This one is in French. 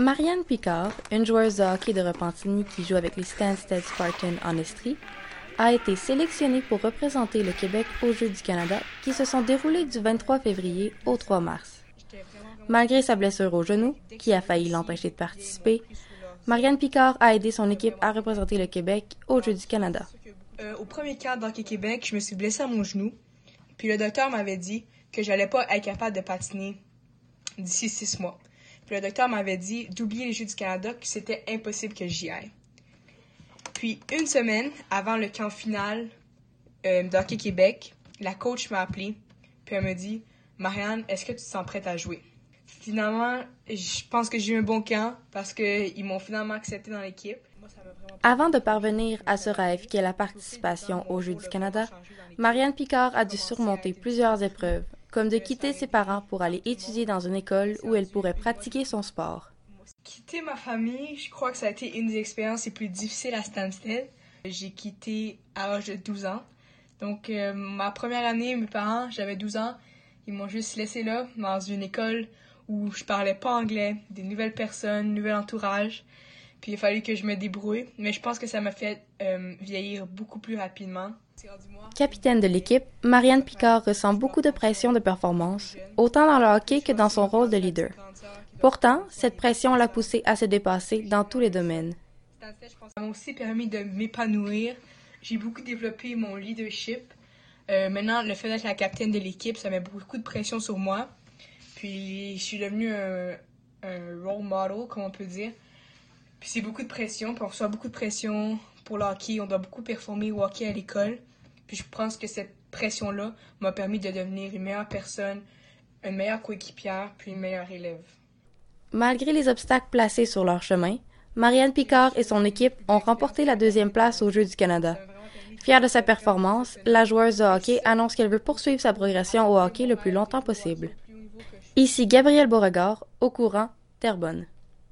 Marianne Picard, une joueuse de hockey de Repentigny qui joue avec les Stansted Spartans en Estrie, a été sélectionnée pour représenter le Québec aux Jeux du Canada qui se sont déroulés du 23 février au 3 mars. Malgré sa blessure au genou, qui a failli l'empêcher de participer, Marianne Picard a aidé son équipe à représenter le Québec aux Jeux du Canada. Euh, au premier camp d'Hockey Québec, je me suis blessée à mon genou. Puis le docteur m'avait dit que j'allais pas être capable de patiner d'ici six mois. Le docteur m'avait dit d'oublier les Jeux du Canada, que c'était impossible que j'y aille. Puis une semaine avant le camp final euh, d'Hockey Québec, la coach m'a appelé. Puis elle me dit Marianne, est-ce que tu te sens prête à jouer? Finalement, je pense que j'ai eu un bon camp parce qu'ils m'ont finalement accepté dans l'équipe. Avant de parvenir à ce rêve qui est la participation aux Jeux du Canada, Marianne Picard a dû surmonter plusieurs épreuves, comme de quitter ses parents pour aller étudier dans une école où elle pourrait pratiquer son sport. Quitter ma famille, je crois que ça a été une des expériences les plus difficiles à Stansted. J'ai quitté à l'âge de 12 ans. Donc, euh, ma première année, mes parents, j'avais 12 ans, ils m'ont juste laissé là, dans une école où je parlais pas anglais, des nouvelles personnes, nouvel entourage. Puis il a fallu que je me débrouille, mais je pense que ça m'a fait euh, vieillir beaucoup plus rapidement. Capitaine de l'équipe, Marianne Picard ressent beaucoup de pression de performance, autant dans le hockey que dans son rôle de leader. Pourtant, cette pression l'a poussée à se dépasser dans tous les domaines. Ça m'a aussi permis de m'épanouir. J'ai beaucoup développé mon leadership. Euh, maintenant, le fait d'être la capitaine de l'équipe, ça met beaucoup de pression sur moi. Puis, je suis devenue un, un role model, comme on peut dire. Puis c'est beaucoup de pression, puis on reçoit beaucoup de pression pour le hockey. On doit beaucoup performer au hockey à l'école. Puis je pense que cette pression-là m'a permis de devenir une meilleure personne, une meilleure coéquipière, puis une meilleure élève. Malgré les obstacles placés sur leur chemin, Marianne Picard et son équipe ont remporté la deuxième place aux Jeux du Canada. Fière de sa performance, la joueuse de hockey annonce qu'elle veut poursuivre sa progression au hockey le plus longtemps possible. Ici Gabrielle Beauregard, au courant, Terrebonne.